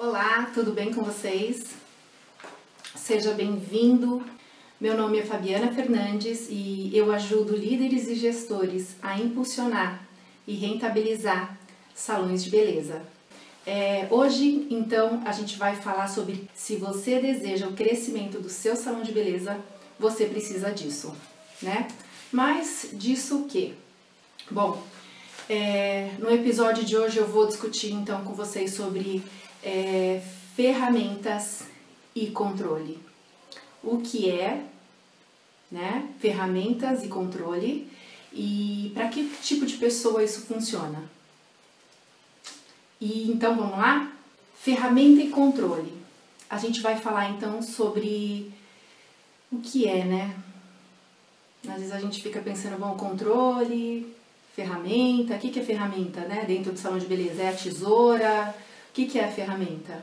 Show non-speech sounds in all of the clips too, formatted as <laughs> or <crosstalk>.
Olá, tudo bem com vocês? Seja bem-vindo. Meu nome é Fabiana Fernandes e eu ajudo líderes e gestores a impulsionar e rentabilizar salões de beleza. É, hoje, então, a gente vai falar sobre se você deseja o crescimento do seu salão de beleza, você precisa disso, né? Mas disso o quê? Bom, é, no episódio de hoje eu vou discutir então com vocês sobre é, ferramentas e controle. O que é, né? Ferramentas e controle e para que tipo de pessoa isso funciona. E então vamos lá? Ferramenta e controle. A gente vai falar então sobre o que é, né? Às vezes a gente fica pensando, bom, controle, ferramenta, o que, é ferramenta, né? Dentro do salão de beleza, é a tesoura, que, que é a ferramenta?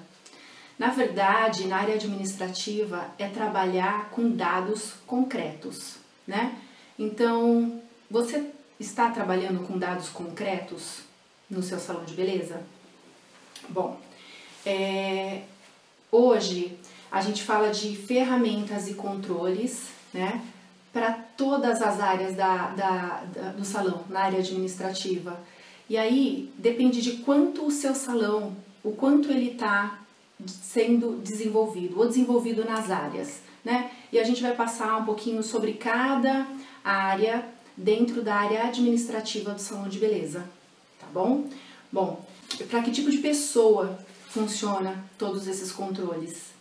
Na verdade, na área administrativa é trabalhar com dados concretos, né? Então, você está trabalhando com dados concretos no seu salão de beleza? Bom, é, hoje a gente fala de ferramentas e controles, né? Para todas as áreas da, da, da, do salão, na área administrativa. E aí depende de quanto o seu salão o quanto ele está sendo desenvolvido ou desenvolvido nas áreas, né? E a gente vai passar um pouquinho sobre cada área dentro da área administrativa do salão de beleza, tá bom? Bom, para que tipo de pessoa funciona todos esses controles?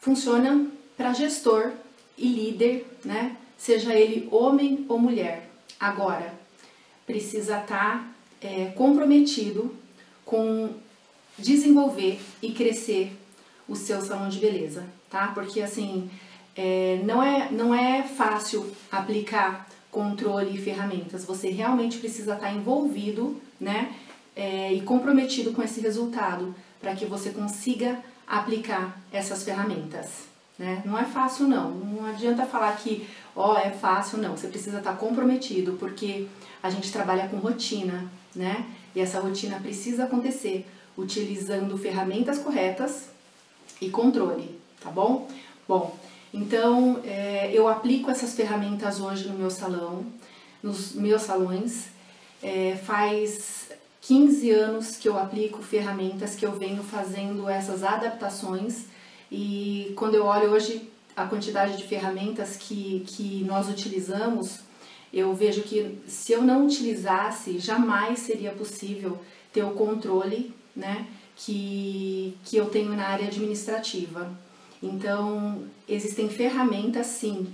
Funciona para gestor e líder, né? Seja ele homem ou mulher. Agora, precisa estar tá, é, comprometido com desenvolver e crescer o seu salão de beleza, tá? Porque assim, é, não, é, não é fácil aplicar controle e ferramentas. Você realmente precisa estar envolvido, né? É, e comprometido com esse resultado para que você consiga aplicar essas ferramentas. Né? Não é fácil não, não adianta falar que ó, oh, é fácil não, você precisa estar comprometido porque a gente trabalha com rotina, né? E essa rotina precisa acontecer utilizando ferramentas corretas e controle, tá bom? Bom, então é, eu aplico essas ferramentas hoje no meu salão, nos meus salões. É, faz 15 anos que eu aplico ferramentas, que eu venho fazendo essas adaptações e quando eu olho hoje a quantidade de ferramentas que, que nós utilizamos, eu vejo que se eu não utilizasse, jamais seria possível ter o controle né, que, que eu tenho na área administrativa. Então, existem ferramentas, sim,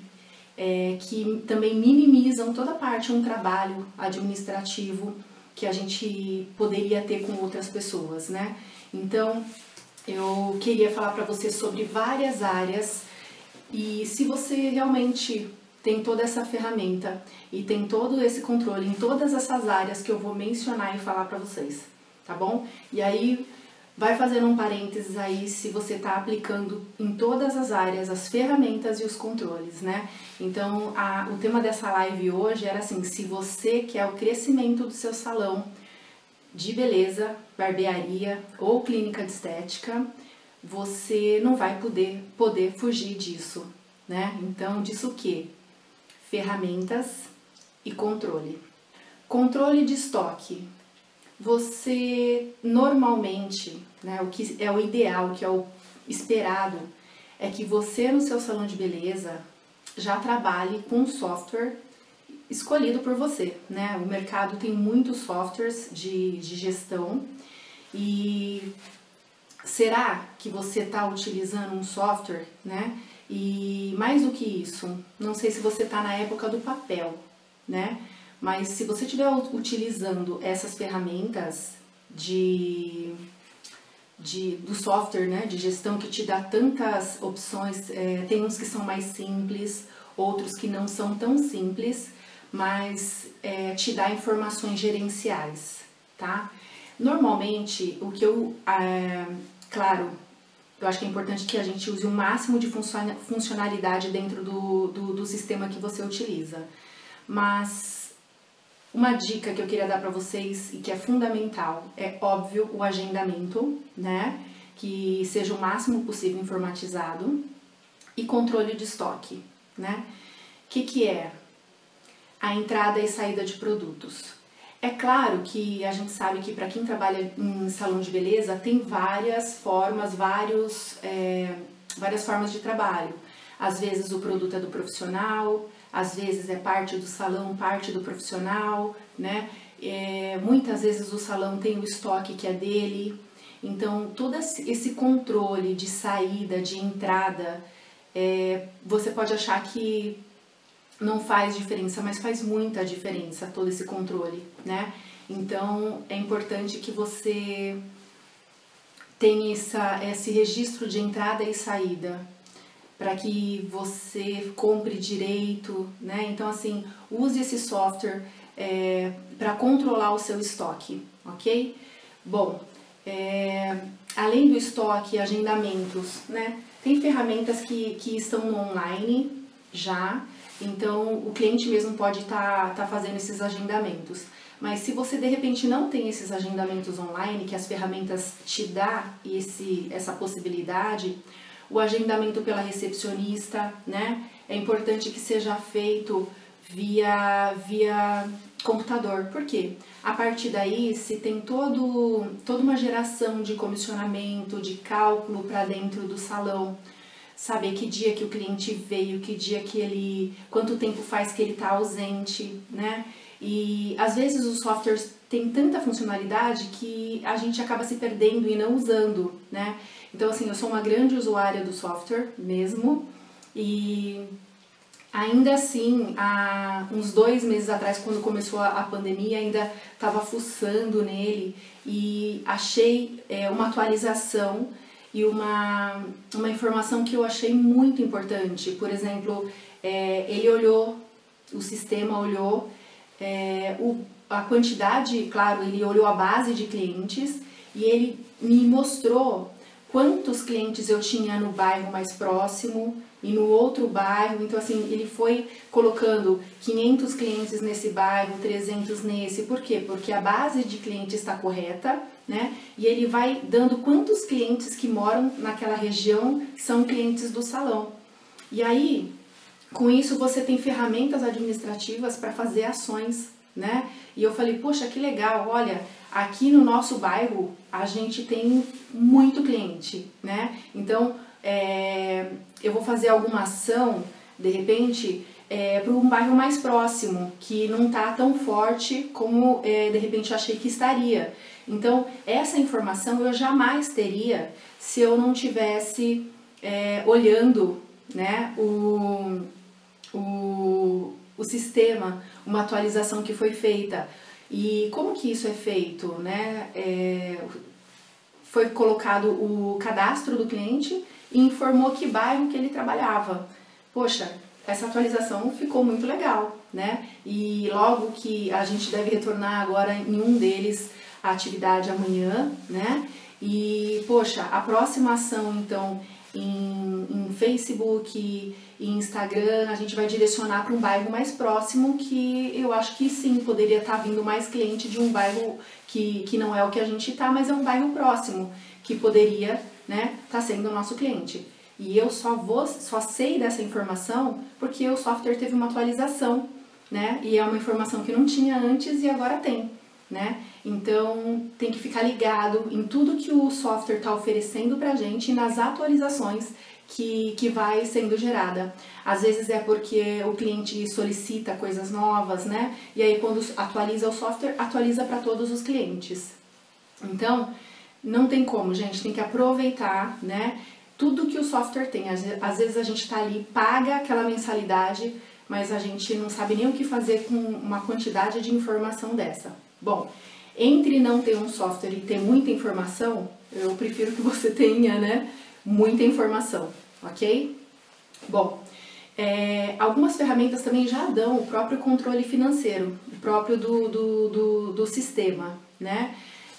é, que também minimizam toda parte um trabalho administrativo que a gente poderia ter com outras pessoas, né? Então, eu queria falar para você sobre várias áreas e se você realmente tem toda essa ferramenta e tem todo esse controle em todas essas áreas que eu vou mencionar e falar para vocês tá bom? E aí vai fazendo um parênteses aí se você está aplicando em todas as áreas as ferramentas e os controles, né? Então, a, o tema dessa live hoje era assim: se você quer o crescimento do seu salão de beleza, barbearia ou clínica de estética, você não vai poder, poder fugir disso, né? Então, disso o que? Ferramentas e controle. Controle de estoque você normalmente, né, o que é o ideal, o que é o esperado, é que você no seu salão de beleza já trabalhe com um software escolhido por você, né? O mercado tem muitos softwares de, de gestão e será que você está utilizando um software, né? E mais do que isso, não sei se você está na época do papel, né? Mas se você estiver utilizando essas ferramentas de, de, do software né, de gestão que te dá tantas opções, é, tem uns que são mais simples, outros que não são tão simples, mas é, te dá informações gerenciais, tá? Normalmente, o que eu, é, claro, eu acho que é importante que a gente use o máximo de funcionalidade dentro do, do, do sistema que você utiliza, mas uma dica que eu queria dar para vocês e que é fundamental é óbvio o agendamento, né? que seja o máximo possível informatizado e controle de estoque, né? O que, que é? A entrada e saída de produtos. É claro que a gente sabe que para quem trabalha em salão de beleza tem várias formas, vários, é, várias formas de trabalho. Às vezes o produto é do profissional, às vezes é parte do salão, parte do profissional, né? É, muitas vezes o salão tem o estoque que é dele. Então, todo esse controle de saída, de entrada, é, você pode achar que não faz diferença, mas faz muita diferença todo esse controle, né? Então é importante que você tenha essa, esse registro de entrada e saída para que você compre direito, né? Então assim use esse software é, para controlar o seu estoque, ok? Bom, é, além do estoque, agendamentos, né? Tem ferramentas que, que estão online já então, o cliente mesmo pode estar tá, tá fazendo esses agendamentos. Mas se você de repente não tem esses agendamentos online, que as ferramentas te dá esse, essa possibilidade, o agendamento pela recepcionista, né? É importante que seja feito via, via computador. Por quê? A partir daí, se tem todo, toda uma geração de comissionamento, de cálculo para dentro do salão, saber que dia que o cliente veio, que dia que ele, quanto tempo faz que ele está ausente, né? E às vezes os softwares têm tanta funcionalidade que a gente acaba se perdendo e não usando, né? Então assim, eu sou uma grande usuária do software mesmo e ainda assim, há uns dois meses atrás, quando começou a pandemia, ainda estava fuçando nele e achei é, uma atualização e uma, uma informação que eu achei muito importante. Por exemplo, é, ele olhou, o sistema olhou é, o, a quantidade, claro, ele olhou a base de clientes e ele me mostrou quantos clientes eu tinha no bairro mais próximo e no outro bairro. Então, assim, ele foi colocando 500 clientes nesse bairro, 300 nesse. Por quê? Porque a base de clientes está correta né? E ele vai dando quantos clientes que moram naquela região são clientes do salão. E aí, com isso você tem ferramentas administrativas para fazer ações, né? E eu falei, poxa, que legal, olha, aqui no nosso bairro a gente tem muito cliente, né? Então, é, eu vou fazer alguma ação, de repente, é, para um bairro mais próximo, que não está tão forte como é, de repente achei que estaria. Então, essa informação eu jamais teria se eu não tivesse é, olhando né, o, o, o sistema, uma atualização que foi feita. E como que isso é feito? Né? É, foi colocado o cadastro do cliente e informou que bairro que ele trabalhava. Poxa, essa atualização ficou muito legal, né? E logo que a gente deve retornar agora em um deles a atividade amanhã, né? E, poxa, a próxima ação, então, em, em Facebook e Instagram, a gente vai direcionar para um bairro mais próximo que eu acho que sim, poderia estar tá vindo mais cliente de um bairro que, que não é o que a gente está, mas é um bairro próximo, que poderia né, estar tá sendo o nosso cliente. E eu só vou, só sei dessa informação porque o software teve uma atualização, né? E é uma informação que não tinha antes e agora tem né? Então tem que ficar ligado em tudo que o software está oferecendo para gente e nas atualizações que, que vai sendo gerada. Às vezes é porque o cliente solicita coisas novas, né? E aí quando atualiza o software, atualiza para todos os clientes. Então, não tem como, gente, tem que aproveitar, né? Tudo que o software tem. Às vezes a gente está ali, paga aquela mensalidade, mas a gente não sabe nem o que fazer com uma quantidade de informação dessa. Bom, entre não ter um software e ter muita informação, eu prefiro que você <laughs> tenha, né, muita informação, ok? Bom, é, algumas ferramentas também já dão o próprio controle financeiro, o próprio do, do, do, do sistema, né?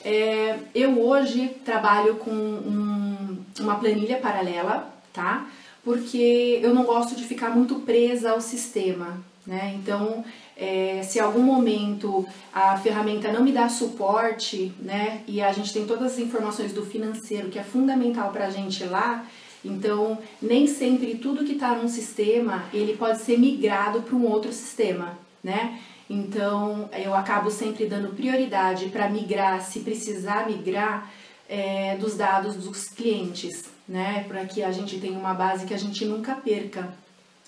É, eu hoje trabalho com um, uma planilha paralela, tá? Porque eu não gosto de ficar muito presa ao sistema, né? Então, é, se algum momento a ferramenta não me dá suporte, né, e a gente tem todas as informações do financeiro que é fundamental para a gente lá, então nem sempre tudo que está num sistema ele pode ser migrado para um outro sistema, né? Então eu acabo sempre dando prioridade para migrar, se precisar migrar, é, dos dados dos clientes, né? Para que a gente tenha uma base que a gente nunca perca.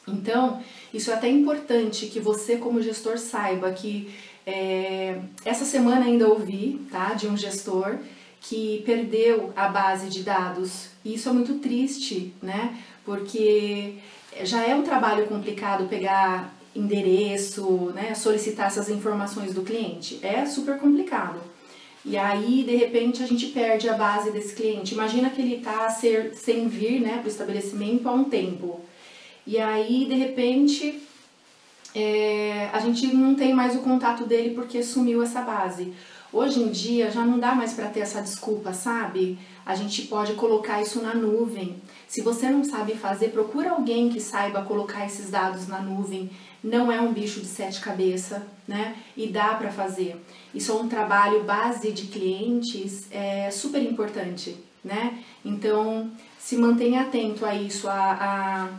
Então, isso é até importante que você, como gestor, saiba que é, essa semana ainda ouvi tá, de um gestor que perdeu a base de dados. E isso é muito triste, né? Porque já é um trabalho complicado pegar endereço, né, solicitar essas informações do cliente. É super complicado. E aí, de repente, a gente perde a base desse cliente. Imagina que ele está sem vir né, para o estabelecimento há um tempo. E aí, de repente, é, a gente não tem mais o contato dele porque sumiu essa base. Hoje em dia já não dá mais para ter essa desculpa, sabe? A gente pode colocar isso na nuvem. Se você não sabe fazer, procura alguém que saiba colocar esses dados na nuvem. Não é um bicho de sete cabeças, né? E dá para fazer. Isso é um trabalho base de clientes é super importante, né? Então se mantenha atento a isso, a, a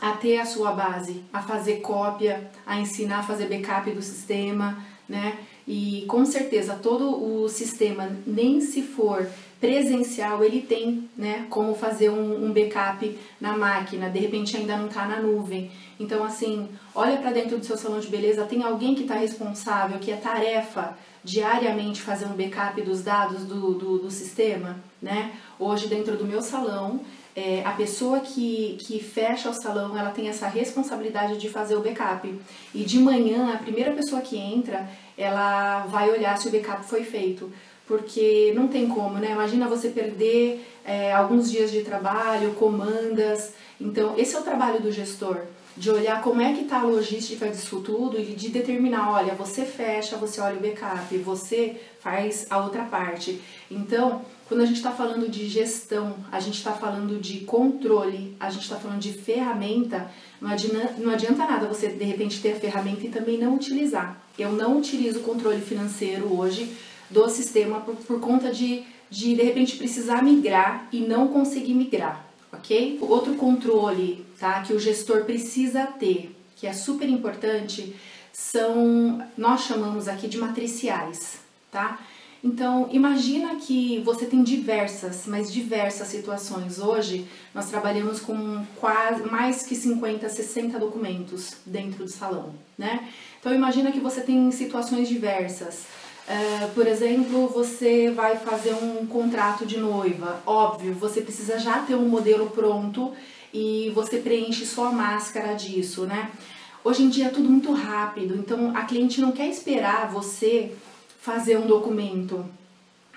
a ter a sua base, a fazer cópia, a ensinar a fazer backup do sistema, né? E com certeza todo o sistema, nem se for presencial, ele tem, né, como fazer um, um backup na máquina, de repente ainda não está na nuvem. Então, assim, olha para dentro do seu salão de beleza, tem alguém que está responsável, que é tarefa diariamente fazer um backup dos dados do, do, do sistema, né? Hoje, dentro do meu salão, é, a pessoa que, que fecha o salão, ela tem essa responsabilidade de fazer o backup. E de manhã, a primeira pessoa que entra, ela vai olhar se o backup foi feito. Porque não tem como, né? Imagina você perder é, alguns dias de trabalho, comandas. Então, esse é o trabalho do gestor de olhar como é que está a logística disso tudo e de determinar, olha, você fecha, você olha o backup, você faz a outra parte. Então, quando a gente está falando de gestão, a gente está falando de controle, a gente está falando de ferramenta, não adianta, não adianta nada você de repente ter a ferramenta e também não utilizar. Eu não utilizo o controle financeiro hoje do sistema por, por conta de, de de repente precisar migrar e não conseguir migrar, ok? Outro controle tá, que o gestor precisa ter, que é super importante, são, nós chamamos aqui de matriciais, tá? Então, imagina que você tem diversas, mas diversas situações. Hoje, nós trabalhamos com quase mais que 50, 60 documentos dentro do salão, né? Então, imagina que você tem situações diversas. Uh, por exemplo, você vai fazer um contrato de noiva. Óbvio, você precisa já ter um modelo pronto e você preenche só a máscara disso, né? Hoje em dia é tudo muito rápido, então a cliente não quer esperar você fazer um documento,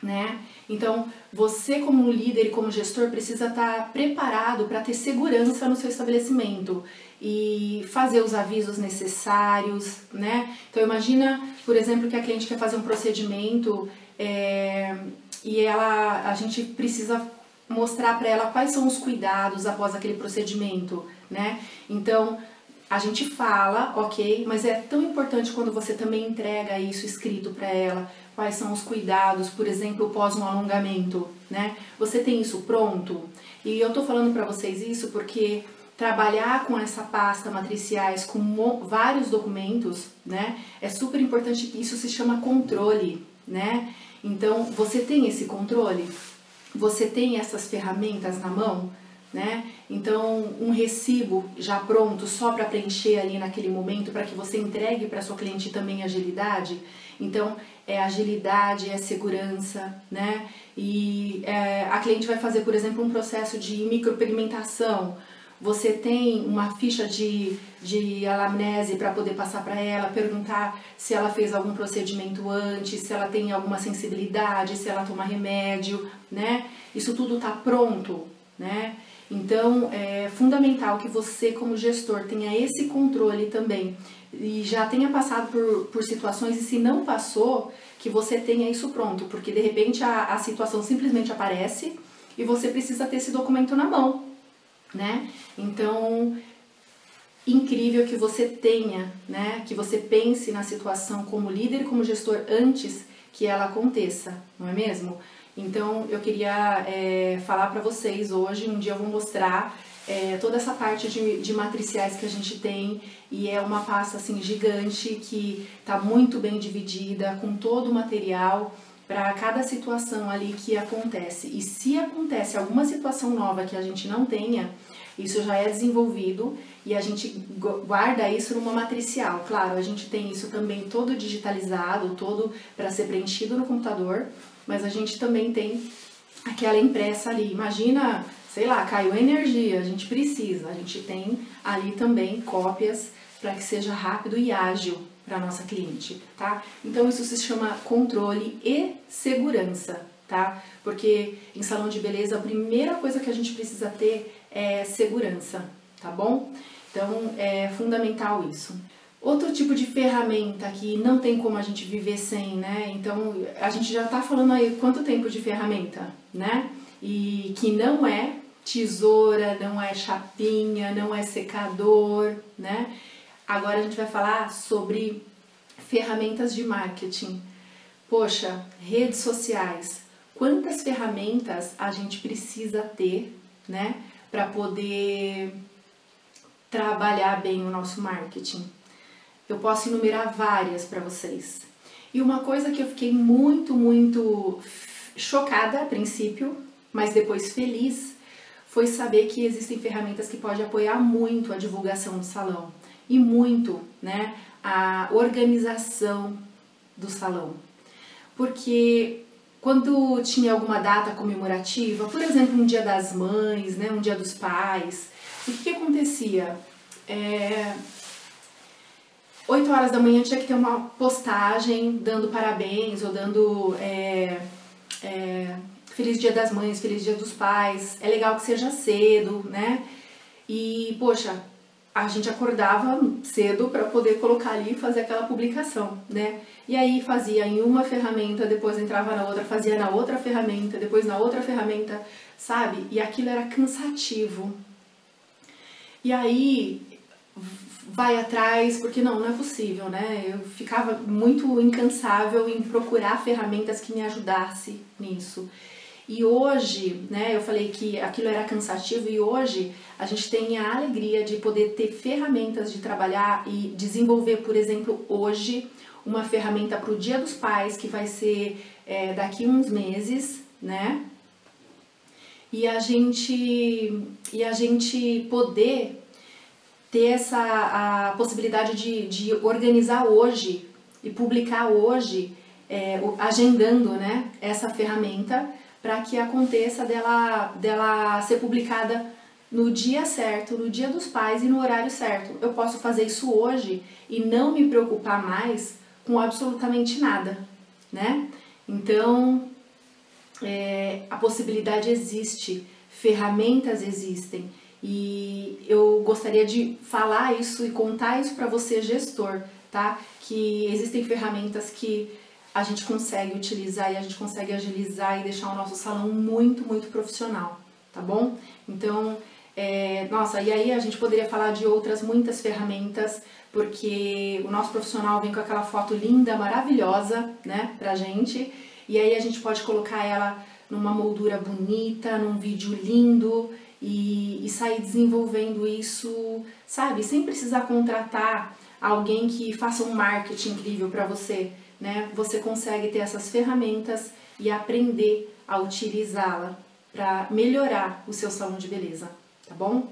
né? Então, você como líder e como gestor precisa estar preparado para ter segurança no seu estabelecimento e fazer os avisos necessários, né? Então, imagina, por exemplo, que a cliente quer fazer um procedimento é, e ela, a gente precisa mostrar para ela quais são os cuidados após aquele procedimento, né? Então, a gente fala, ok, mas é tão importante quando você também entrega isso escrito para ela, quais são os cuidados, por exemplo, pós um alongamento, né? Você tem isso pronto? E eu tô falando para vocês isso porque trabalhar com essa pasta matriciais com vários documentos, né? É super importante isso se chama controle, né? Então, você tem esse controle? Você tem essas ferramentas na mão? Né? Então, um recibo já pronto só para preencher ali naquele momento para que você entregue para sua cliente também agilidade. Então, é agilidade, é segurança, né? E é, a cliente vai fazer, por exemplo, um processo de micropigmentação. Você tem uma ficha de, de anamnese para poder passar para ela, perguntar se ela fez algum procedimento antes, se ela tem alguma sensibilidade, se ela toma remédio, né? Isso tudo está pronto, né? Então, é fundamental que você, como gestor, tenha esse controle também e já tenha passado por, por situações e se não passou, que você tenha isso pronto, porque de repente a, a situação simplesmente aparece e você precisa ter esse documento na mão, né? Então, incrível que você tenha, né? Que você pense na situação como líder, como gestor antes que ela aconteça, não é mesmo? Então eu queria é, falar para vocês hoje, um dia eu vou mostrar é, toda essa parte de, de matriciais que a gente tem e é uma pasta assim gigante que está muito bem dividida com todo o material para cada situação ali que acontece. E se acontece alguma situação nova que a gente não tenha, isso já é desenvolvido e a gente guarda isso numa matricial. Claro, a gente tem isso também todo digitalizado, todo para ser preenchido no computador, mas a gente também tem aquela impressa ali. Imagina, sei lá, caiu energia, a gente precisa, a gente tem ali também cópias para que seja rápido e ágil para nossa cliente, tá? Então isso se chama controle e segurança, tá? Porque em salão de beleza a primeira coisa que a gente precisa ter é segurança, tá bom? Então é fundamental isso. Outro tipo de ferramenta que não tem como a gente viver sem, né? Então a gente já tá falando aí quanto tempo de ferramenta, né? E que não é tesoura, não é chapinha, não é secador, né? Agora a gente vai falar sobre ferramentas de marketing. Poxa, redes sociais. Quantas ferramentas a gente precisa ter, né, para poder trabalhar bem o nosso marketing? Eu posso enumerar várias para vocês. E uma coisa que eu fiquei muito, muito chocada a princípio, mas depois feliz, foi saber que existem ferramentas que podem apoiar muito a divulgação do salão e muito né, a organização do salão. Porque quando tinha alguma data comemorativa, por exemplo, um dia das mães, né, um dia dos pais, o que, que acontecia? É, 8 horas da manhã tinha que ter uma postagem dando parabéns ou dando é, é, Feliz Dia das Mães, Feliz Dia dos Pais. É legal que seja cedo, né? E, poxa, a gente acordava cedo para poder colocar ali e fazer aquela publicação, né? E aí fazia em uma ferramenta, depois entrava na outra, fazia na outra ferramenta, depois na outra ferramenta, sabe? E aquilo era cansativo. E aí vai atrás, porque não, não é possível, né? Eu ficava muito incansável em procurar ferramentas que me ajudassem nisso. E hoje, né, eu falei que aquilo era cansativo e hoje a gente tem a alegria de poder ter ferramentas de trabalhar e desenvolver, por exemplo, hoje uma ferramenta para o Dia dos Pais que vai ser é, daqui uns meses, né? E a gente e a gente poder ter essa a possibilidade de, de organizar hoje e publicar hoje, é, agendando, né, essa ferramenta para que aconteça dela, dela ser publicada no dia certo, no dia dos pais e no horário certo. Eu posso fazer isso hoje e não me preocupar mais com absolutamente nada, né? Então, é, a possibilidade existe, ferramentas existem e eu gostaria de falar isso e contar isso para você, gestor, tá? Que existem ferramentas que a gente consegue utilizar e a gente consegue agilizar e deixar o nosso salão muito, muito profissional, tá bom? Então, é, nossa, e aí a gente poderia falar de outras muitas ferramentas, porque o nosso profissional vem com aquela foto linda, maravilhosa, né, pra gente, e aí a gente pode colocar ela numa moldura bonita, num vídeo lindo e, e sair desenvolvendo isso, sabe, sem precisar contratar alguém que faça um marketing incrível para você né, você consegue ter essas ferramentas e aprender a utilizá-la para melhorar o seu salão de beleza, tá bom?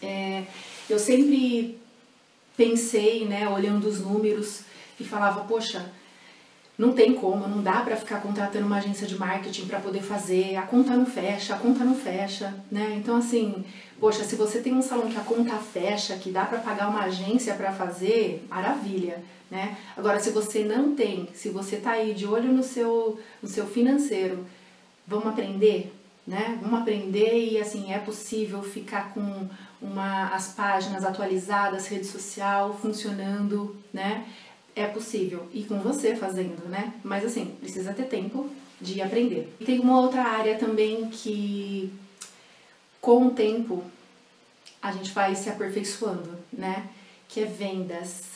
É, eu sempre pensei, né, olhando os números e falava, poxa, não tem como, não dá para ficar contratando uma agência de marketing para poder fazer, a conta não fecha, a conta não fecha, né? Então assim, poxa, se você tem um salão que a conta fecha, que dá para pagar uma agência para fazer, maravilha, né? Agora se você não tem, se você tá aí de olho no seu no seu financeiro, vamos aprender, né? Vamos aprender e assim, é possível ficar com uma as páginas atualizadas, rede social funcionando, né? É possível e com você fazendo, né? Mas assim, precisa ter tempo de aprender. E tem uma outra área também que com o tempo a gente vai se aperfeiçoando, né? Que é vendas.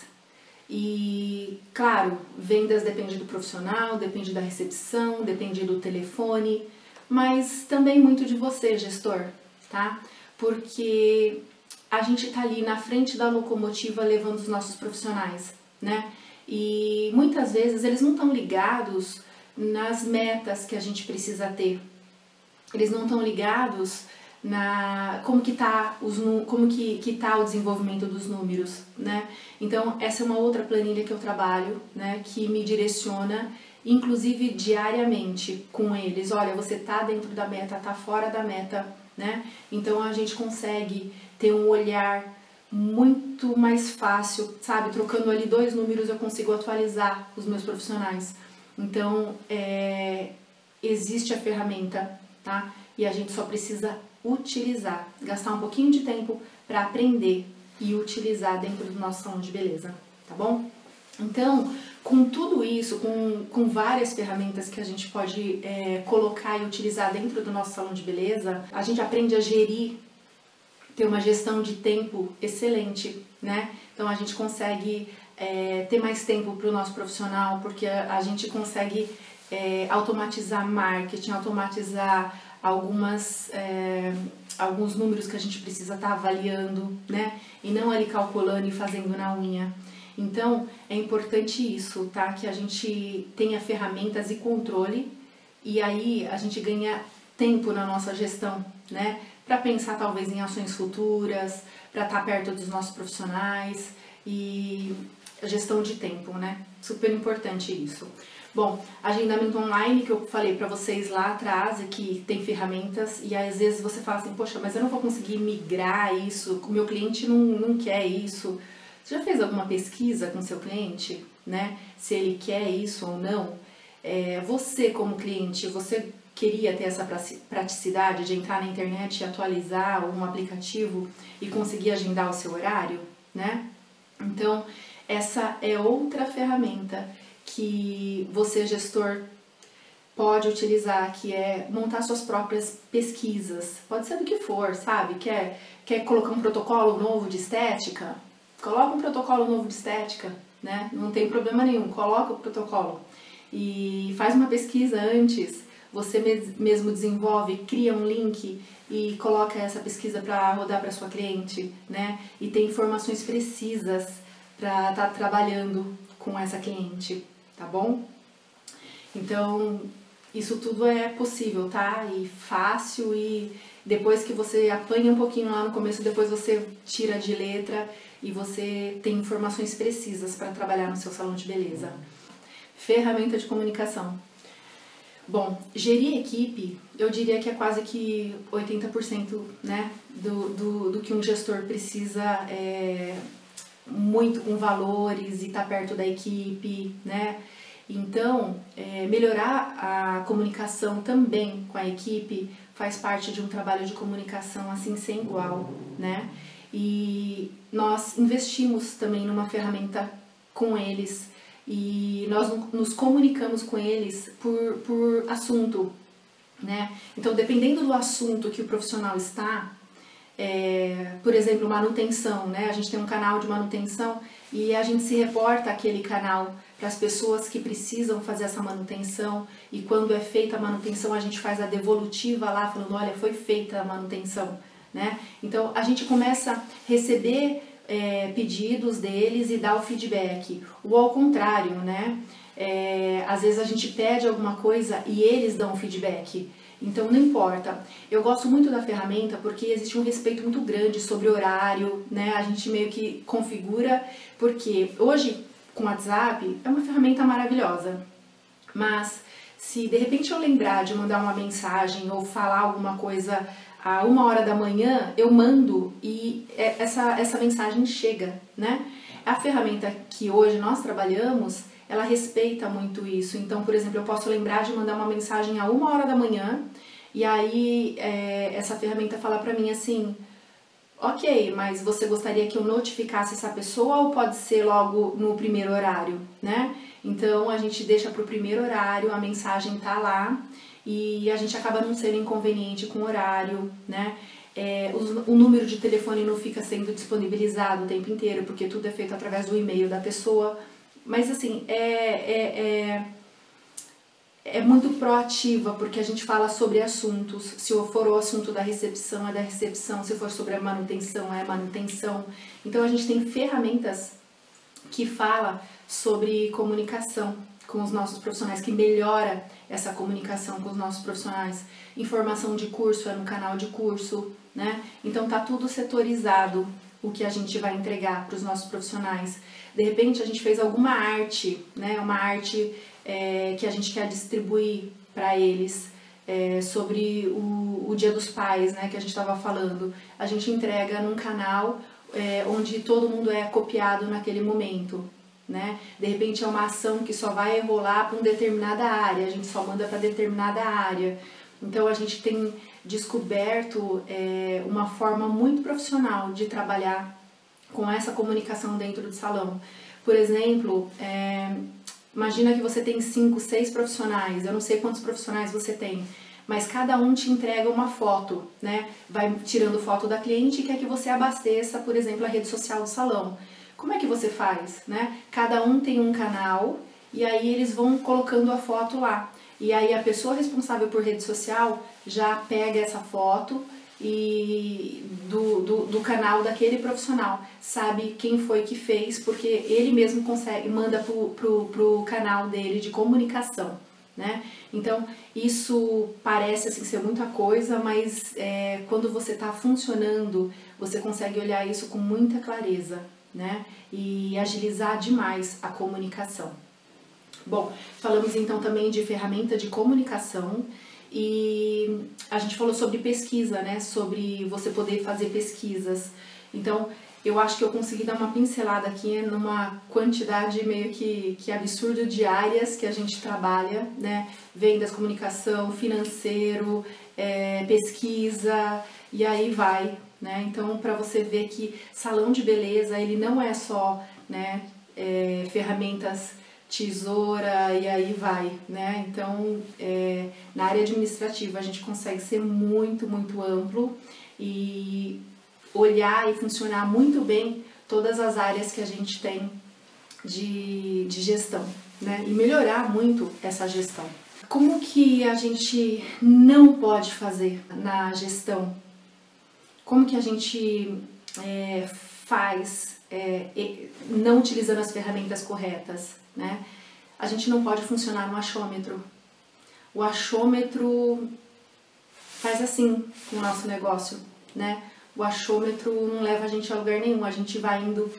E, claro, vendas depende do profissional, depende da recepção, depende do telefone, mas também muito de você, gestor, tá? Porque a gente tá ali na frente da locomotiva levando os nossos profissionais, né? E muitas vezes eles não estão ligados nas metas que a gente precisa ter. Eles não estão ligados na como que tá os como que, que tá o desenvolvimento dos números, né? Então essa é uma outra planilha que eu trabalho, né, que me direciona inclusive diariamente com eles. Olha, você tá dentro da meta, tá fora da meta, né? Então a gente consegue ter um olhar muito mais fácil, sabe? Trocando ali dois números eu consigo atualizar os meus profissionais. Então, é, existe a ferramenta, tá? E a gente só precisa utilizar, gastar um pouquinho de tempo para aprender e utilizar dentro do nosso salão de beleza, tá bom? Então, com tudo isso, com, com várias ferramentas que a gente pode é, colocar e utilizar dentro do nosso salão de beleza, a gente aprende a gerir, ter uma gestão de tempo excelente, né? Então a gente consegue é, ter mais tempo para o nosso profissional, porque a, a gente consegue é, automatizar marketing, automatizar algumas é, alguns números que a gente precisa estar tá avaliando, né? E não ali calculando e fazendo na unha. Então é importante isso, tá? Que a gente tenha ferramentas e controle e aí a gente ganha tempo na nossa gestão, né? Para pensar talvez em ações futuras, para estar tá perto dos nossos profissionais e gestão de tempo, né? Super importante isso. Bom, agendamento online que eu falei para vocês lá atrás, que tem ferramentas e às vezes você fala assim, poxa, mas eu não vou conseguir migrar isso, o meu cliente não, não quer isso. Você já fez alguma pesquisa com seu cliente, né? Se ele quer isso ou não? É, você como cliente, você queria ter essa praticidade de entrar na internet e atualizar um aplicativo e conseguir agendar o seu horário, né? Então, essa é outra ferramenta que você, gestor, pode utilizar, que é montar suas próprias pesquisas. Pode ser do que for, sabe? Quer, quer colocar um protocolo novo de estética? Coloca um protocolo novo de estética, né? Não tem problema nenhum, coloca o protocolo. E faz uma pesquisa antes, você mesmo desenvolve, cria um link e coloca essa pesquisa para rodar para sua cliente, né? E tem informações precisas para estar tá trabalhando com essa cliente, tá bom? Então, isso tudo é possível, tá? E fácil e depois que você apanha um pouquinho lá no começo, depois você tira de letra e você tem informações precisas para trabalhar no seu salão de beleza. Ferramenta de comunicação. Bom, gerir equipe, eu diria que é quase que 80% né, do, do, do que um gestor precisa é, muito com valores e estar tá perto da equipe, né? Então, é, melhorar a comunicação também com a equipe faz parte de um trabalho de comunicação assim sem igual, né? E nós investimos também numa ferramenta com eles e nós nos comunicamos com eles por, por assunto, né? Então, dependendo do assunto que o profissional está, é, por exemplo, manutenção, né? A gente tem um canal de manutenção e a gente se reporta aquele canal para as pessoas que precisam fazer essa manutenção e quando é feita a manutenção a gente faz a devolutiva lá falando, olha, foi feita a manutenção, né? Então a gente começa a receber é, pedidos deles e dar o feedback. Ou ao contrário, né? É, às vezes a gente pede alguma coisa e eles dão o feedback. Então não importa. Eu gosto muito da ferramenta porque existe um respeito muito grande sobre horário, né? A gente meio que configura, porque hoje com o WhatsApp é uma ferramenta maravilhosa. Mas se de repente eu lembrar de mandar uma mensagem ou falar alguma coisa a uma hora da manhã, eu mando e é, essa, essa mensagem chega, né? A ferramenta que hoje nós trabalhamos ela respeita muito isso. Então, por exemplo, eu posso lembrar de mandar uma mensagem a uma hora da manhã e aí é, essa ferramenta fala para mim assim, ok, mas você gostaria que eu notificasse essa pessoa ou pode ser logo no primeiro horário, né? Então a gente deixa para o primeiro horário, a mensagem tá lá e a gente acaba não sendo inconveniente com o horário, né? É, o, o, número de telefone não fica sendo disponibilizado o tempo inteiro, porque tudo é feito através do e-mail da pessoa. Mas assim, é, é, é, é muito proativa, porque a gente fala sobre assuntos. Se for o assunto da recepção, é da recepção. Se for sobre a manutenção, é a manutenção. Então a gente tem ferramentas que fala sobre comunicação com os nossos profissionais, que melhora essa comunicação com os nossos profissionais. Informação de curso é no canal de curso, né? Então tá tudo setorizado o que a gente vai entregar para os nossos profissionais. De repente a gente fez alguma arte, né? Uma arte é, que a gente quer distribuir para eles. É, sobre o, o Dia dos Pais, né, que a gente estava falando. A gente entrega num canal é, onde todo mundo é copiado naquele momento né? De repente é uma ação que só vai rolar para uma determinada área, a gente só manda para determinada área. Então a gente tem descoberto é, uma forma muito profissional de trabalhar com essa comunicação dentro do salão. Por exemplo, é, imagina que você tem cinco, seis profissionais, eu não sei quantos profissionais você tem, mas cada um te entrega uma foto, né? Vai tirando foto da cliente e quer que você abasteça, por exemplo, a rede social do salão. Como é que você faz, né? Cada um tem um canal e aí eles vão colocando a foto lá. E aí a pessoa responsável por rede social já pega essa foto e do, do, do, canal daquele profissional, sabe quem foi que fez, porque ele mesmo consegue, manda pro, pro, pro canal dele de comunicação, né? Então, isso parece assim ser muita coisa, mas é, quando você está funcionando, você consegue olhar isso com muita clareza, né? E agilizar demais a comunicação. Bom, falamos então também de ferramenta de comunicação e a gente falou sobre pesquisa, né? Sobre você poder fazer pesquisas. Então, eu acho que eu consegui dar uma pincelada aqui numa quantidade meio que, que absurda de áreas que a gente trabalha, né? Vendas, comunicação, financeiro, é, pesquisa, e aí vai, né? Então, para você ver que salão de beleza, ele não é só né, é, ferramentas tesoura e aí vai, né? Então, é, na área administrativa a gente consegue ser muito, muito amplo e olhar e funcionar muito bem todas as áreas que a gente tem de, de gestão, né? E melhorar muito essa gestão. Como que a gente não pode fazer na gestão como que a gente é, faz é, não utilizando as ferramentas corretas, né? A gente não pode funcionar no achômetro. O achômetro faz assim com o nosso negócio, né? O achômetro não leva a gente a lugar nenhum, a gente vai indo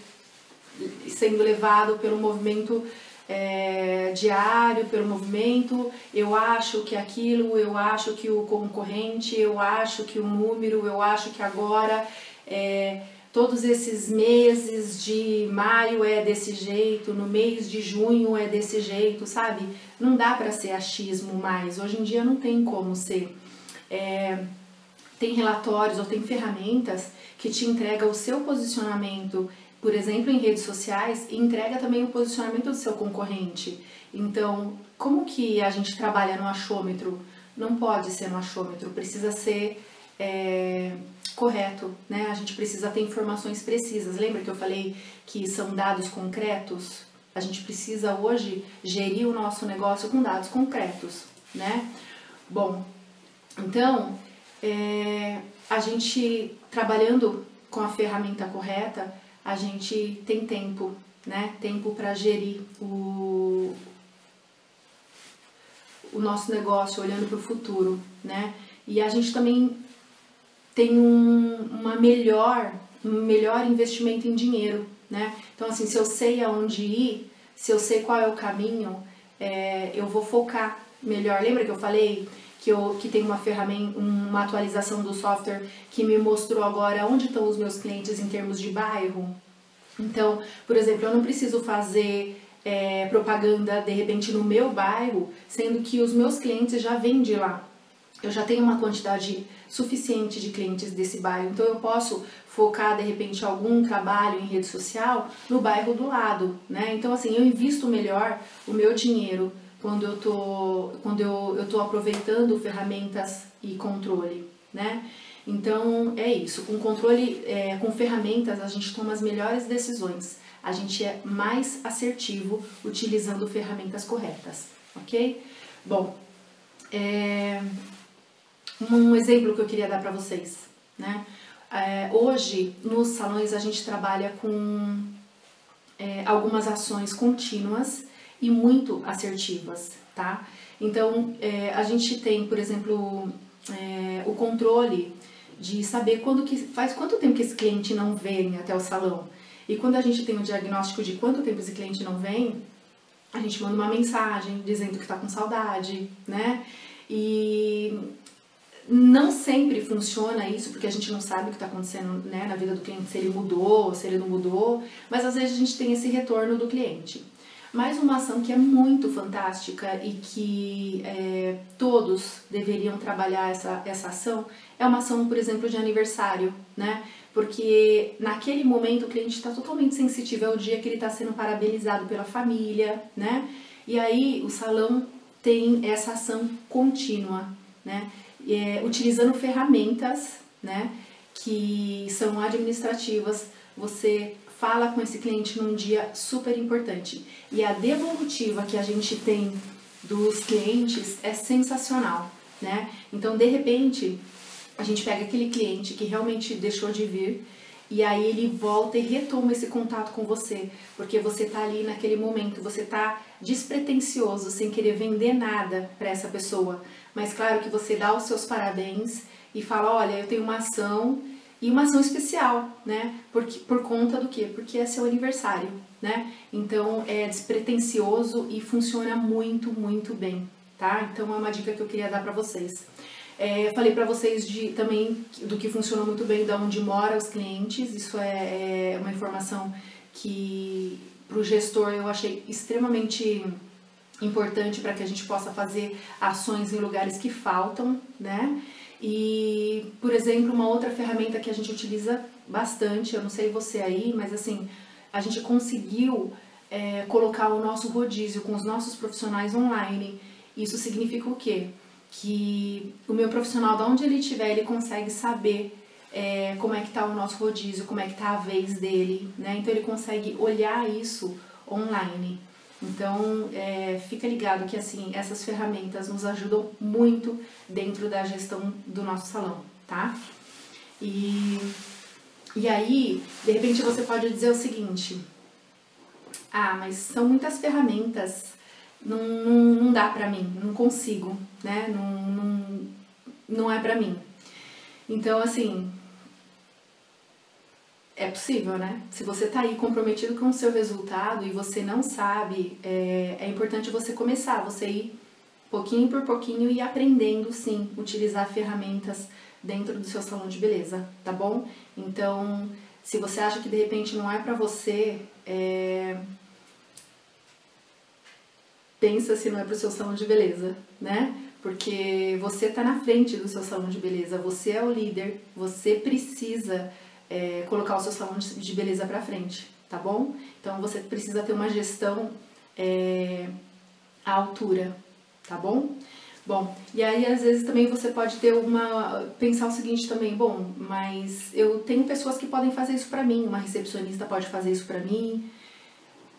sendo levado pelo movimento é, diário pelo movimento, eu acho que aquilo, eu acho que o concorrente, eu acho que o número, eu acho que agora é, todos esses meses de maio é desse jeito, no mês de junho é desse jeito, sabe? Não dá para ser achismo mais, hoje em dia não tem como ser. É, tem relatórios ou tem ferramentas que te entregam o seu posicionamento por exemplo, em redes sociais, e entrega também o posicionamento do seu concorrente. Então, como que a gente trabalha no achômetro? Não pode ser no achômetro, precisa ser é, correto, né? A gente precisa ter informações precisas. Lembra que eu falei que são dados concretos? A gente precisa hoje gerir o nosso negócio com dados concretos, né? Bom, então, é, a gente trabalhando com a ferramenta correta, a gente tem tempo, né? Tempo para gerir o, o nosso negócio olhando para o futuro, né? E a gente também tem um uma melhor, um melhor investimento em dinheiro, né? Então, assim, se eu sei aonde ir, se eu sei qual é o caminho, é, eu vou focar melhor. Lembra que eu falei que, eu, que tem uma ferramenta, uma atualização do software que me mostrou agora onde estão os meus clientes em termos de bairro. Então, por exemplo, eu não preciso fazer é, propaganda de repente no meu bairro, sendo que os meus clientes já vêm de lá. Eu já tenho uma quantidade suficiente de clientes desse bairro, então eu posso focar de repente algum trabalho em rede social no bairro do lado, né? Então assim, eu invisto melhor o meu dinheiro quando eu tô, quando eu, eu tô aproveitando ferramentas e controle, né? Então é isso, com controle, é, com ferramentas a gente toma as melhores decisões, a gente é mais assertivo utilizando ferramentas corretas, ok? Bom, é, um exemplo que eu queria dar para vocês, né? É, hoje nos salões a gente trabalha com é, algumas ações contínuas e muito assertivas, tá? Então é, a gente tem, por exemplo, é, o controle de saber quando que faz quanto tempo que esse cliente não vem até o salão. E quando a gente tem o diagnóstico de quanto tempo esse cliente não vem, a gente manda uma mensagem dizendo que está com saudade, né? E não sempre funciona isso, porque a gente não sabe o que está acontecendo né, na vida do cliente, se ele mudou, se ele não mudou, mas às vezes a gente tem esse retorno do cliente. Mais uma ação que é muito fantástica e que é, todos deveriam trabalhar essa, essa ação é uma ação, por exemplo, de aniversário, né? Porque naquele momento o cliente está totalmente sensitivo ao dia que ele está sendo parabenizado pela família, né? E aí o salão tem essa ação contínua, né? É, utilizando ferramentas, né? Que são administrativas, você fala com esse cliente num dia super importante. E a devolutiva que a gente tem dos clientes é sensacional, né? Então, de repente, a gente pega aquele cliente que realmente deixou de vir e aí ele volta e retoma esse contato com você, porque você tá ali naquele momento, você tá despretensioso, sem querer vender nada para essa pessoa, mas claro que você dá os seus parabéns e fala, olha, eu tenho uma ação e uma ação especial, né? Porque, por conta do quê? Porque é seu aniversário, né? Então é despretensioso e funciona muito, muito bem, tá? Então é uma dica que eu queria dar para vocês. É, falei para vocês de, também do que funciona muito bem, da onde mora os clientes. Isso é, é uma informação que para o gestor eu achei extremamente importante para que a gente possa fazer ações em lugares que faltam, né? E, por exemplo, uma outra ferramenta que a gente utiliza bastante, eu não sei você aí, mas assim, a gente conseguiu é, colocar o nosso rodízio com os nossos profissionais online. Isso significa o quê? Que o meu profissional, de onde ele estiver, ele consegue saber é, como é que está o nosso rodízio, como é que está a vez dele, né? Então ele consegue olhar isso online. Então, é, fica ligado que assim essas ferramentas nos ajudam muito dentro da gestão do nosso salão, tá? E, e aí, de repente você pode dizer o seguinte: ah, mas são muitas ferramentas, não, não, não dá pra mim, não consigo, né? Não, não, não é pra mim. Então, assim, é possível, né? Se você está aí comprometido com o seu resultado e você não sabe, é, é importante você começar, você ir pouquinho por pouquinho e aprendendo sim utilizar ferramentas dentro do seu salão de beleza, tá bom? Então, se você acha que de repente não é para você, é... pensa se não é para o seu salão de beleza, né? Porque você tá na frente do seu salão de beleza, você é o líder, você precisa é, colocar o seu salão de beleza para frente, tá bom? Então você precisa ter uma gestão é, à altura, tá bom? Bom, e aí às vezes também você pode ter uma pensar o seguinte também, bom, mas eu tenho pessoas que podem fazer isso para mim, uma recepcionista pode fazer isso para mim,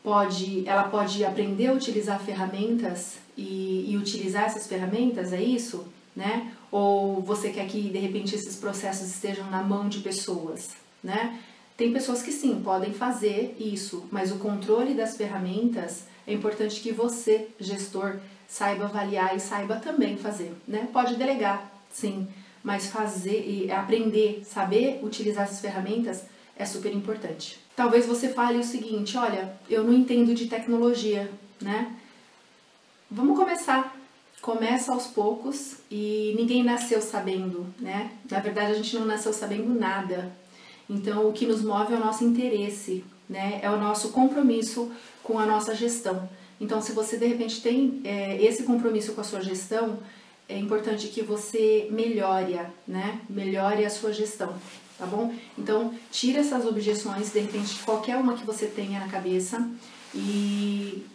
pode, ela pode aprender a utilizar ferramentas e, e utilizar essas ferramentas, é isso, né? Ou você quer que de repente esses processos estejam na mão de pessoas, né? Tem pessoas que sim, podem fazer isso, mas o controle das ferramentas é importante que você, gestor, saiba avaliar e saiba também fazer, né? Pode delegar, sim, mas fazer e aprender, saber utilizar essas ferramentas é super importante. Talvez você fale o seguinte, olha, eu não entendo de tecnologia, né? Vamos começar começa aos poucos e ninguém nasceu sabendo, né? Na verdade, a gente não nasceu sabendo nada. Então, o que nos move é o nosso interesse, né? É o nosso compromisso com a nossa gestão. Então, se você de repente tem é, esse compromisso com a sua gestão, é importante que você melhore, né? Melhore a sua gestão, tá bom? Então, tira essas objeções, de repente, qualquer uma que você tenha na cabeça e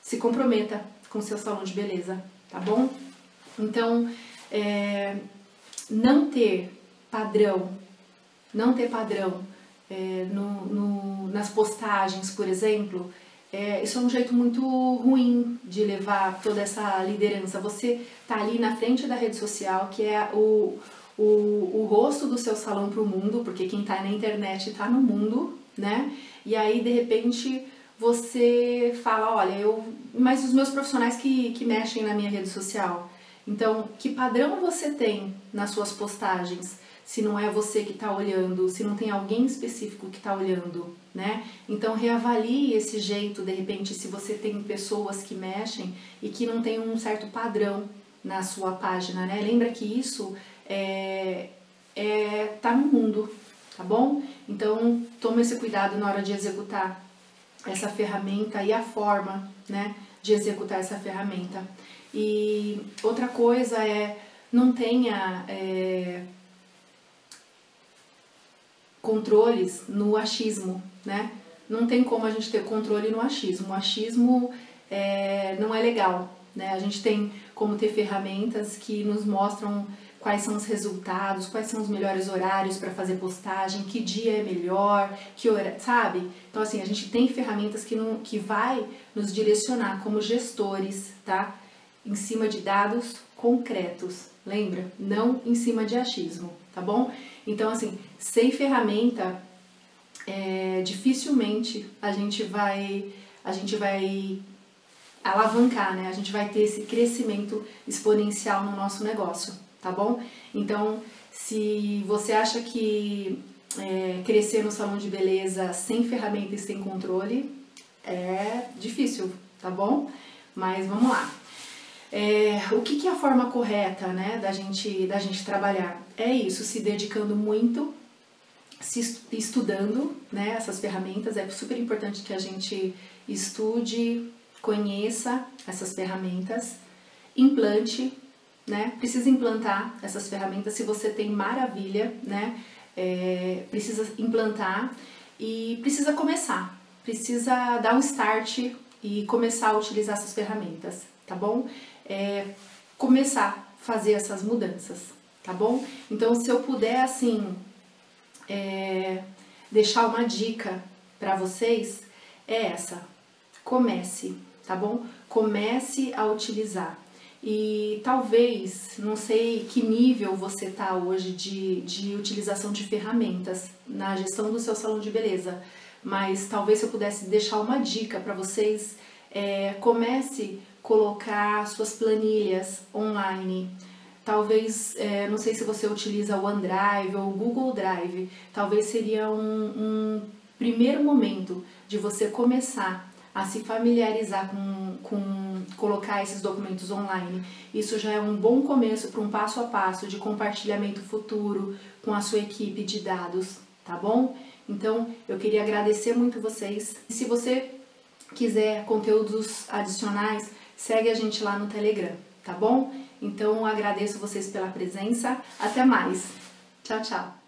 se comprometa com seu salão de beleza, tá bom? Então, é, não ter padrão, não ter padrão é, no, no, nas postagens, por exemplo, é, isso é um jeito muito ruim de levar toda essa liderança. Você tá ali na frente da rede social, que é o, o, o rosto do seu salão para o mundo, porque quem está na internet está no mundo, né? E aí, de repente, você fala, olha, eu. Mas os meus profissionais que, que mexem na minha rede social. Então, que padrão você tem nas suas postagens? Se não é você que está olhando, se não tem alguém específico que está olhando, né? Então reavalie esse jeito, de repente, se você tem pessoas que mexem e que não tem um certo padrão na sua página, né? Lembra que isso é, é tá no mundo, tá bom? Então tome esse cuidado na hora de executar essa ferramenta e a forma, né, de executar essa ferramenta. E outra coisa é não tenha é, controles no achismo, né? Não tem como a gente ter controle no achismo. O achismo é, não é legal, né? A gente tem como ter ferramentas que nos mostram quais são os resultados, quais são os melhores horários para fazer postagem, que dia é melhor, que hora, sabe? Então assim, a gente tem ferramentas que não que vai nos direcionar como gestores, tá? Em cima de dados concretos. Lembra? Não em cima de achismo, tá bom? Então assim, sem ferramenta é, dificilmente a gente vai a gente vai alavancar, né? A gente vai ter esse crescimento exponencial no nosso negócio tá bom? Então, se você acha que é, crescer no salão de beleza sem ferramenta e sem controle é difícil, tá bom? Mas vamos lá. É, o que, que, é a forma correta né, da, gente, da gente trabalhar? É isso, se dedicando muito, se estudando né, essas ferramentas. É super importante que a gente estude, conheça essas ferramentas, implante né? Precisa implantar essas ferramentas. Se você tem maravilha, né? É, precisa implantar e precisa começar. Precisa dar um start e começar a utilizar essas ferramentas, tá bom? É, começar a fazer essas mudanças, tá bom? Então, se eu puder, assim, é, deixar uma dica para vocês, é essa. Comece, tá bom? Comece a utilizar. E talvez, não sei que nível você está hoje de, de utilização de ferramentas na gestão do seu salão de beleza, mas talvez eu pudesse deixar uma dica para vocês, é, comece colocar suas planilhas online. Talvez, é, não sei se você utiliza o OneDrive ou o Google Drive, talvez seria um, um primeiro momento de você começar a se familiarizar com, com colocar esses documentos online. Isso já é um bom começo para um passo a passo de compartilhamento futuro com a sua equipe de dados, tá bom? Então, eu queria agradecer muito vocês. Se você quiser conteúdos adicionais, segue a gente lá no Telegram, tá bom? Então, agradeço vocês pela presença. Até mais. Tchau, tchau.